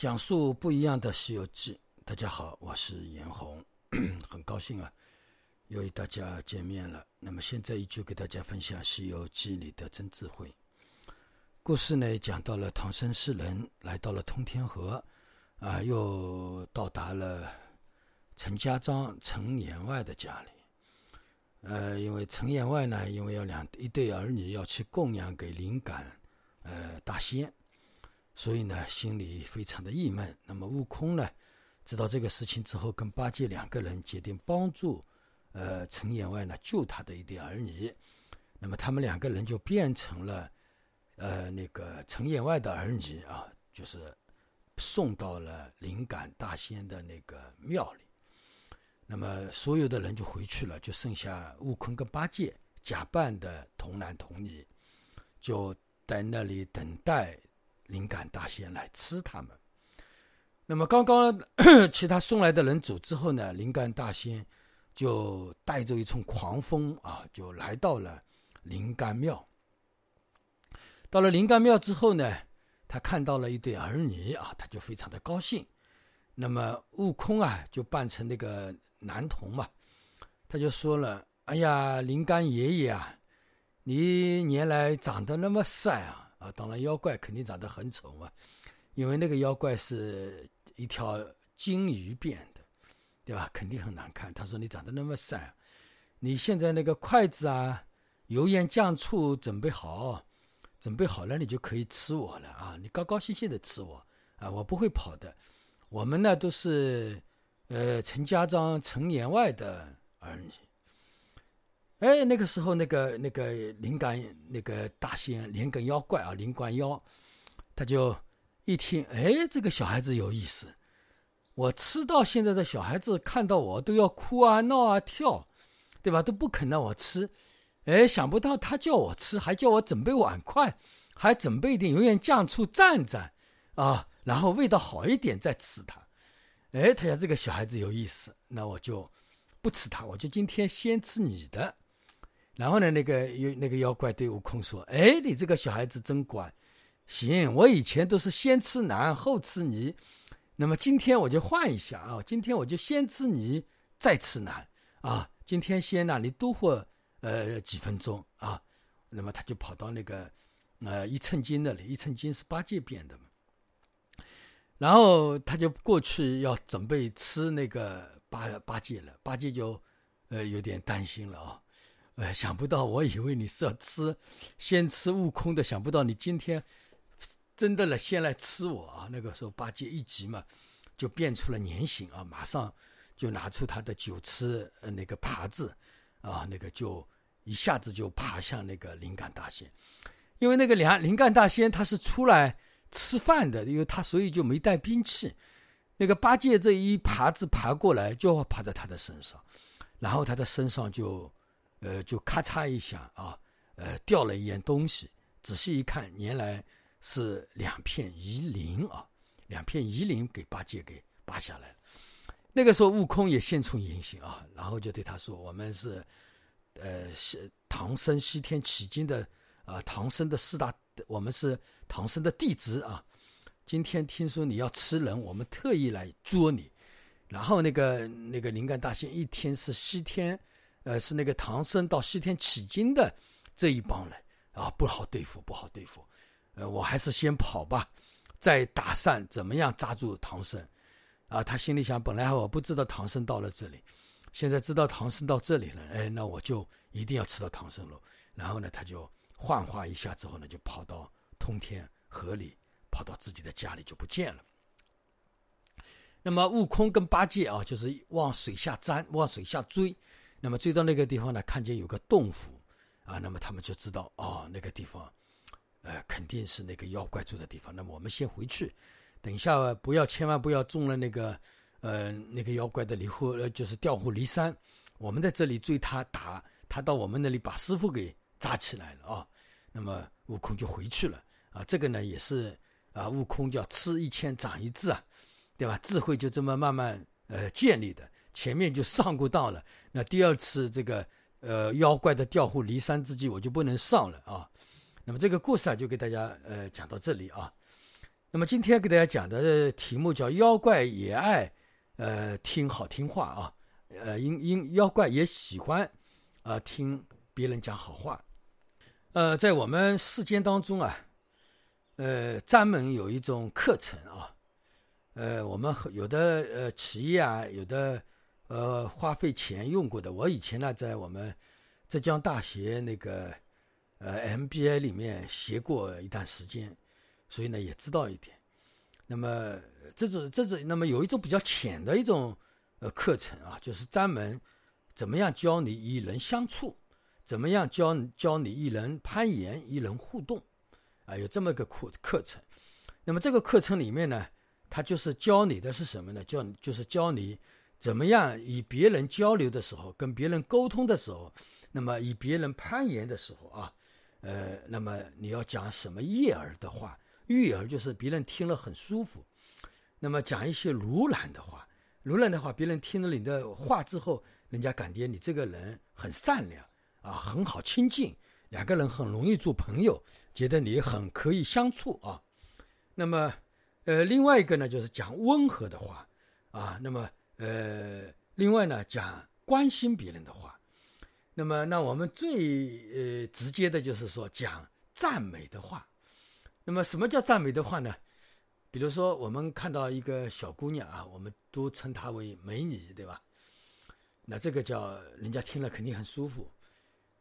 讲述不一样的《西游记》。大家好，我是严红，很高兴啊，又与大家见面了。那么现在依旧给大家分享《西游记》里的真智慧故事呢，讲到了唐僧四人来到了通天河，啊，又到达了陈家庄陈员外的家里。呃，因为陈员外呢，因为要两一对儿女要去供养给灵感，呃，大仙。所以呢，心里非常的郁闷。那么，悟空呢，知道这个事情之后，跟八戒两个人决定帮助，呃，陈员外呢救他的一对儿女。那么，他们两个人就变成了，呃，那个陈员外的儿女啊，就是送到了灵感大仙的那个庙里。那么，所有的人就回去了，就剩下悟空跟八戒假扮的童男童女，就在那里等待。灵感大仙来吃他们。那么刚刚 其他送来的人走之后呢，灵感大仙就带着一阵狂风啊，就来到了灵感庙。到了灵感庙之后呢，他看到了一对儿女啊，他就非常的高兴。那么悟空啊，就扮成那个男童嘛，他就说了：“哎呀，灵感爷爷啊，你年来长得那么帅啊！”啊，当然妖怪肯定长得很丑嘛，因为那个妖怪是一条金鱼变的，对吧？肯定很难看。他说你长得那么帅，你现在那个筷子啊、油盐酱醋准备好，准备好了你就可以吃我了啊！你高高兴兴的吃我啊！我不会跑的。我们呢都是呃陈家庄陈员外的儿女。哎，那个时候，那个那个灵感那个大仙灵感妖怪啊，灵感妖，他就一听，哎，这个小孩子有意思，我吃到现在的小孩子看到我都要哭啊、闹啊、跳，对吧？都不肯让我吃。哎，想不到他叫我吃，还叫我准备碗筷，还准备一点油盐酱醋蘸蘸啊，然后味道好一点再吃它。哎，他讲这个小孩子有意思，那我就不吃它，我就今天先吃你的。然后呢，那个有那个妖怪对悟空说：“哎，你这个小孩子真乖，行，我以前都是先吃男后吃泥，那么今天我就换一下啊，今天我就先吃泥再吃男啊，今天先让你多活呃几分钟啊。”那么他就跑到那个呃一寸金那里，一寸金是八戒变的嘛，然后他就过去要准备吃那个八八戒了，八戒就呃有点担心了啊。哎，想不到，我以为你是要吃，先吃悟空的，想不到你今天真的了，先来吃我啊！那个时候八戒一急嘛，就变出了粘形啊，马上就拿出他的九尺那个耙子啊，那个就一下子就爬向那个灵感大仙，因为那个灵灵感大仙他是出来吃饭的，因为他所以就没带兵器，那个八戒这一耙子爬过来就要爬在他的身上，然后他的身上就。呃，就咔嚓一下啊，呃，掉了一样东西。仔细一看，原来是两片夷鳞啊，两片夷鳞给八戒给拔下来了。那个时候，悟空也现出原形啊，然后就对他说：“我们是，呃，唐僧西天取经的啊，唐僧的四大，我们是唐僧的弟子啊。今天听说你要吃人，我们特意来捉你。然后那个那个灵感大仙一听是西天。”呃，是那个唐僧到西天取经的这一帮人啊，不好对付，不好对付。呃，我还是先跑吧，再打算怎么样抓住唐僧。啊，他心里想，本来我不知道唐僧到了这里，现在知道唐僧到这里了，哎，那我就一定要吃到唐僧喽。然后呢，他就幻化一下之后呢，就跑到通天河里，跑到自己的家里就不见了。那么悟空跟八戒啊，就是往水下钻，往水下追。那么追到那个地方呢，看见有个洞府，啊，那么他们就知道哦，那个地方，呃，肯定是那个妖怪住的地方。那么我们先回去，等一下不要，千万不要中了那个，呃，那个妖怪的离户，呃，就是调虎离山。我们在这里追他，打他到我们那里把师傅给扎起来了啊。那么悟空就回去了啊。这个呢也是啊，悟空叫吃一堑长一智啊，对吧？智慧就这么慢慢呃建立的。前面就上过当了，那第二次这个呃妖怪的调虎离山之计，我就不能上了啊。那么这个故事啊，就给大家呃讲到这里啊。那么今天给大家讲的题目叫“妖怪也爱呃听好听话啊，呃因因妖怪也喜欢啊听别人讲好话”。呃，在我们世间当中啊，呃，专门有一种课程啊，呃，我们有的呃企业啊，有的呃花费钱用过的。我以前呢，在我们浙江大学那个呃 MBA 里面学过一段时间。所以呢，也知道一点。那么这种这种，那么有一种比较浅的一种呃课程啊，就是专门怎么样教你与人相处，怎么样教教你与人攀岩、与人互动啊，有这么个课课程。那么这个课程里面呢，它就是教你的是什么呢？教就是教你怎么样与别人交流的时候，跟别人沟通的时候，那么与别人攀岩的时候啊，呃，那么你要讲什么悦耳的话。悦耳就是别人听了很舒服，那么讲一些如兰的话，如兰的话，别人听了你的话之后，人家感觉你这个人很善良啊，很好亲近，两个人很容易做朋友，觉得你很可以相处啊。那么，呃，另外一个呢，就是讲温和的话啊。那么，呃，另外呢，讲关心别人的话。那么，那我们最呃直接的就是说讲赞美的话。那么，什么叫赞美的话呢？比如说，我们看到一个小姑娘啊，我们都称她为美女，对吧？那这个叫人家听了肯定很舒服。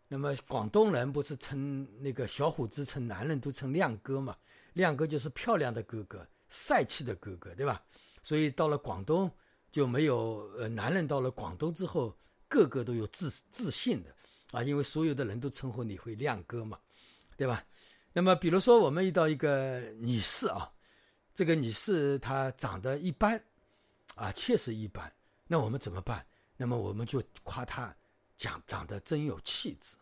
那么，广东人不是称那个小伙子称男人都称亮哥嘛？亮哥就是漂亮的哥哥，帅气的哥哥，对吧？所以到了广东就没有呃，男人到了广东之后，个个都有自自信的啊，因为所有的人都称呼你会亮哥嘛，对吧？那么，比如说我们遇到一个女士啊，这个女士她长得一般，啊，确实一般。那我们怎么办？那么我们就夸她讲长得真有气质，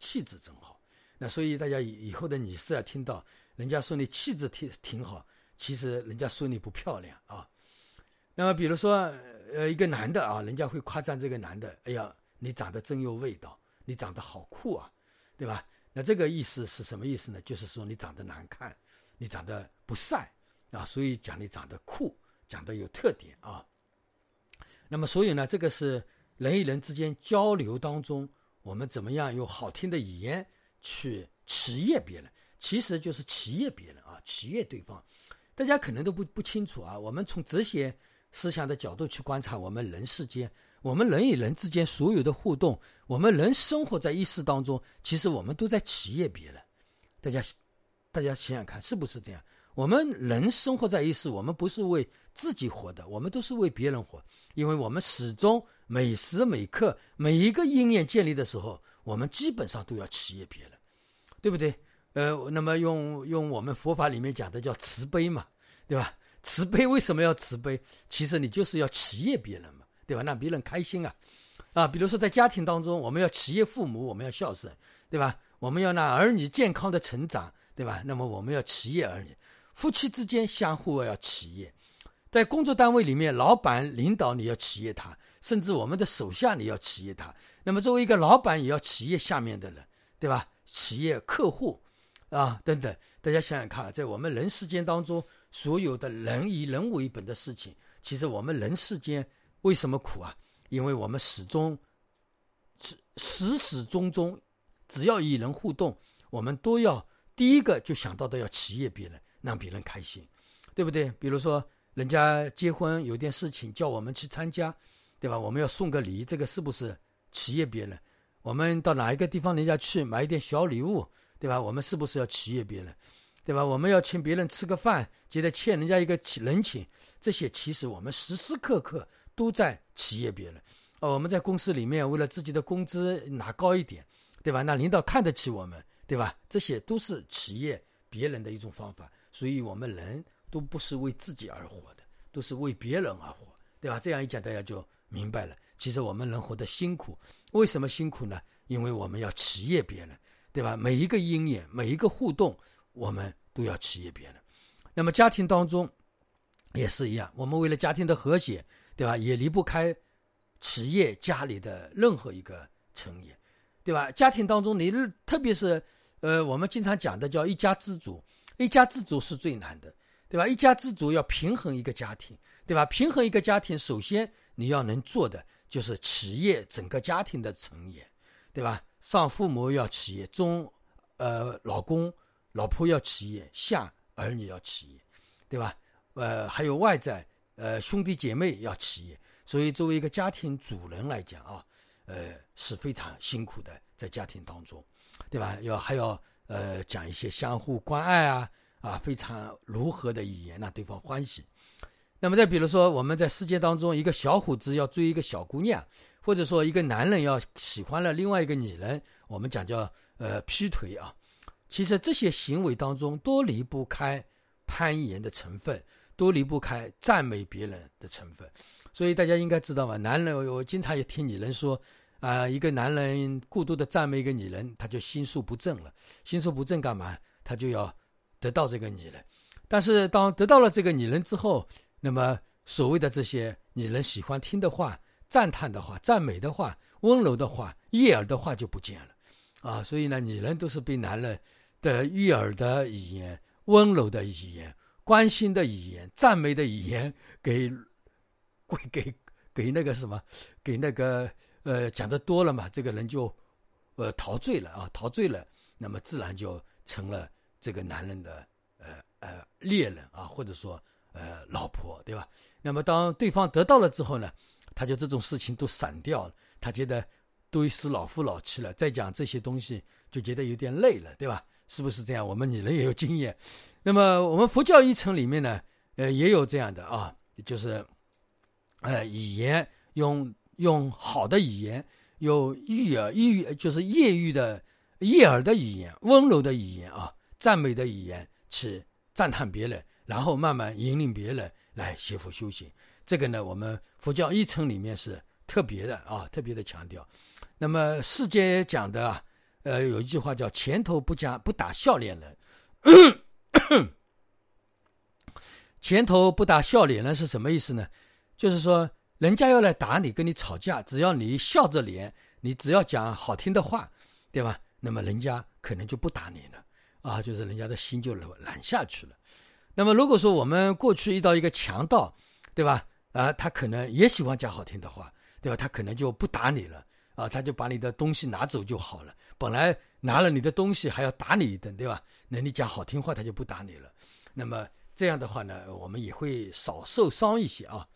气质真好。那所以大家以以后的女士啊，听到人家说你气质挺挺好，其实人家说你不漂亮啊。那么比如说呃一个男的啊，人家会夸赞这个男的，哎呀，你长得真有味道，你长得好酷啊，对吧？那这个意思是什么意思呢？就是说你长得难看，你长得不帅啊，所以讲你长得酷，讲的有特点啊。那么，所以呢，这个是人与人之间交流当中，我们怎么样用好听的语言去企业别人，其实就是企业别人啊，企业对方。大家可能都不不清楚啊。我们从哲学思想的角度去观察我们人世间。我们人与人之间所有的互动，我们人生活在意识当中，其实我们都在企业别人。大家，大家想想看，是不是这样？我们人生活在意识，我们不是为自己活的，我们都是为别人活。因为我们始终每时每刻每一个因缘建立的时候，我们基本上都要企业别人，对不对？呃，那么用用我们佛法里面讲的叫慈悲嘛，对吧？慈悲为什么要慈悲？其实你就是要企业别人嘛。对吧？让别人开心啊，啊，比如说在家庭当中，我们要企业父母，我们要孝顺，对吧？我们要让儿女健康的成长，对吧？那么我们要企业儿女，夫妻之间相互要企业，在工作单位里面，老板领导你要企业他，甚至我们的手下你要企业他。那么作为一个老板，也要企业下面的人，对吧？企业客户啊等等，大家想想看，在我们人世间当中，所有的人以人为本的事情，其实我们人世间。为什么苦啊？因为我们始终始始始终终，只要与人互动，我们都要第一个就想到的要企业别人，让别人开心，对不对？比如说人家结婚有点事情叫我们去参加，对吧？我们要送个礼，这个是不是企业别人？我们到哪一个地方人家去买一点小礼物，对吧？我们是不是要企业别人？对吧？我们要请别人吃个饭，觉得欠人家一个人情，这些其实我们时时刻刻。都在企业别人，哦，我们在公司里面为了自己的工资拿高一点，对吧？那领导看得起我们，对吧？这些都是企业别人的一种方法。所以，我们人都不是为自己而活的，都是为别人而活，对吧？这样一讲，大家就明白了。其实我们人活得辛苦，为什么辛苦呢？因为我们要企业别人，对吧？每一个鹰眼，每一个互动，我们都要企业别人。那么家庭当中也是一样，我们为了家庭的和谐。对吧？也离不开企业家里的任何一个成员，对吧？家庭当中，你特别是呃，我们经常讲的叫一家之主，一家之主是最难的。对吧？一家之主要平衡一个家庭，对吧？平衡一个家庭，首先你要能做的就是企业整个家庭的成员，对吧？上父母要企业，中呃老公老婆要企业，下儿女要企业，对吧？呃，还有外在呃兄弟姐妹要企业，所以作为一个家庭主人来讲啊，呃是非常辛苦的，在家庭当中，对吧？要还要呃讲一些相互关爱啊。啊，非常如何的语言让对方欢喜。那么再比如说，我们在世界当中，一个小伙子要追一个小姑娘，或者说一个男人要喜欢了另外一个女人，我们讲叫呃劈腿啊。其实这些行为当中都离不开攀岩的成分，都离不开赞美别人的成分。所以大家应该知道吧，男人我经常也听女人说啊，一个男人过度的赞美一个女人，他就心术不正了。心术不正干嘛？他就要。得到这个女人，但是当得到了这个女人之后，那么所谓的这些女人喜欢听的话、赞叹的话、赞美的话、温柔的话、悦耳的话就不见了，啊，所以呢，女人都是被男人的悦耳的语言、温柔的语言、关心的语言、赞美的语言给给给给那个什么，给那个呃讲的多了嘛，这个人就呃陶醉了啊，陶醉了，那么自然就成了。这个男人的呃呃猎人啊，或者说呃老婆，对吧？那么当对方得到了之后呢，他就这种事情都散掉了，他觉得都是老夫老妻了，再讲这些东西就觉得有点累了，对吧？是不是这样？我们女人也有经验。那么我们佛教一层里面呢，呃也有这样的啊，就是呃语言用用好的语言，有育儿育就是业余的悦耳的语言，温柔的语言啊。赞美的语言去赞叹别人，然后慢慢引领别人来学佛修行。这个呢，我们佛教一层里面是特别的啊，特别的强调。那么世界讲的啊，呃，有一句话叫“前头不讲不打笑脸人”，前头不打笑脸人是什么意思呢？就是说，人家要来打你，跟你吵架，只要你笑着脸，你只要讲好听的话，对吧？那么人家可能就不打你了。啊，就是人家的心就软下去了。那么，如果说我们过去遇到一个强盗，对吧？啊，他可能也喜欢讲好听的话，对吧？他可能就不打你了，啊，他就把你的东西拿走就好了。本来拿了你的东西还要打你一顿，对吧？那你讲好听话，他就不打你了。那么这样的话呢，我们也会少受伤一些啊。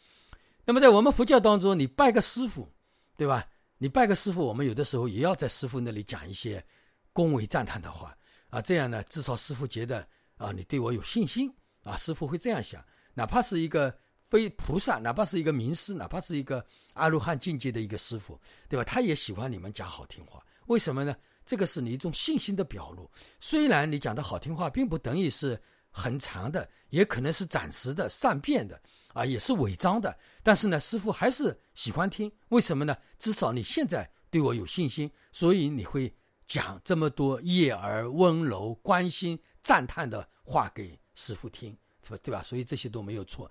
那么在我们佛教当中，你拜个师傅，对吧？你拜个师傅，我们有的时候也要在师傅那里讲一些恭维赞叹的话。啊，这样呢，至少师傅觉得啊，你对我有信心啊。师傅会这样想，哪怕是一个非菩萨，哪怕是一个名师，哪怕是一个阿罗汉境界的一个师傅，对吧？他也喜欢你们讲好听话。为什么呢？这个是你一种信心的表露。虽然你讲的好听话，并不等于是很长的，也可能是暂时的、善变的啊，也是伪装的。但是呢，师傅还是喜欢听。为什么呢？至少你现在对我有信心，所以你会。讲这么多悦耳、温柔、关心、赞叹的话给师傅听，是吧？对吧？所以这些都没有错。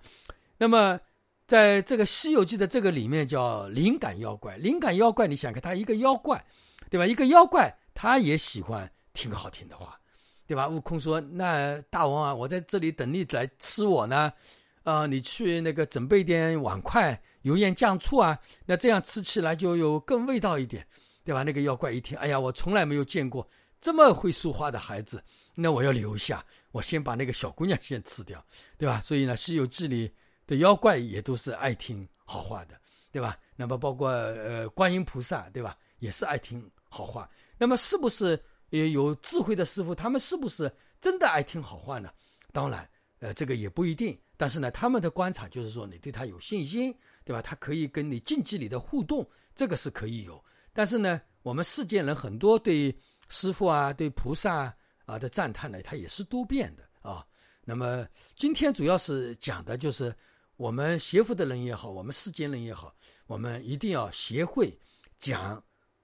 那么，在这个《西游记》的这个里面叫灵感妖怪。灵感妖怪，你想看他一个妖怪，对吧？一个妖怪，他也喜欢听好听的话，对吧？悟空说：“那大王啊，我在这里等你来吃我呢，啊，你去那个准备点碗筷、油盐酱醋啊，那这样吃起来就有更味道一点。”对吧？那个妖怪一听，哎呀，我从来没有见过这么会说话的孩子，那我要留下，我先把那个小姑娘先吃掉，对吧？所以呢，《西游记》里的妖怪也都是爱听好话的，对吧？那么包括呃观音菩萨，对吧？也是爱听好话。那么是不是也有智慧的师傅？他们是不是真的爱听好话呢？当然，呃，这个也不一定。但是呢，他们的观察就是说，你对他有信心，对吧？他可以跟你近距离的互动，这个是可以有。但是呢，我们世间人很多对师傅啊、对菩萨啊的赞叹呢，它也是多变的啊。那么今天主要是讲的就是我们学佛的人也好，我们世间人也好，我们一定要学会讲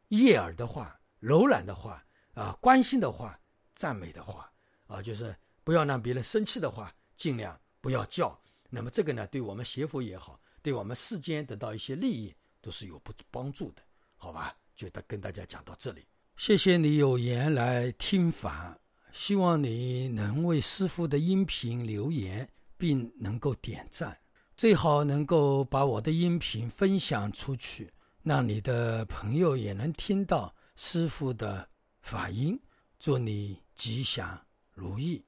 悦耳的话、柔软的话啊、关心的话、赞美的话啊，就是不要让别人生气的话，尽量不要叫。那么这个呢，对我们学佛也好，对我们世间得到一些利益都是有不帮助的，好吧？就跟大家讲到这里，谢谢你有缘来听法，希望你能为师傅的音频留言，并能够点赞，最好能够把我的音频分享出去，让你的朋友也能听到师傅的法音。祝你吉祥如意。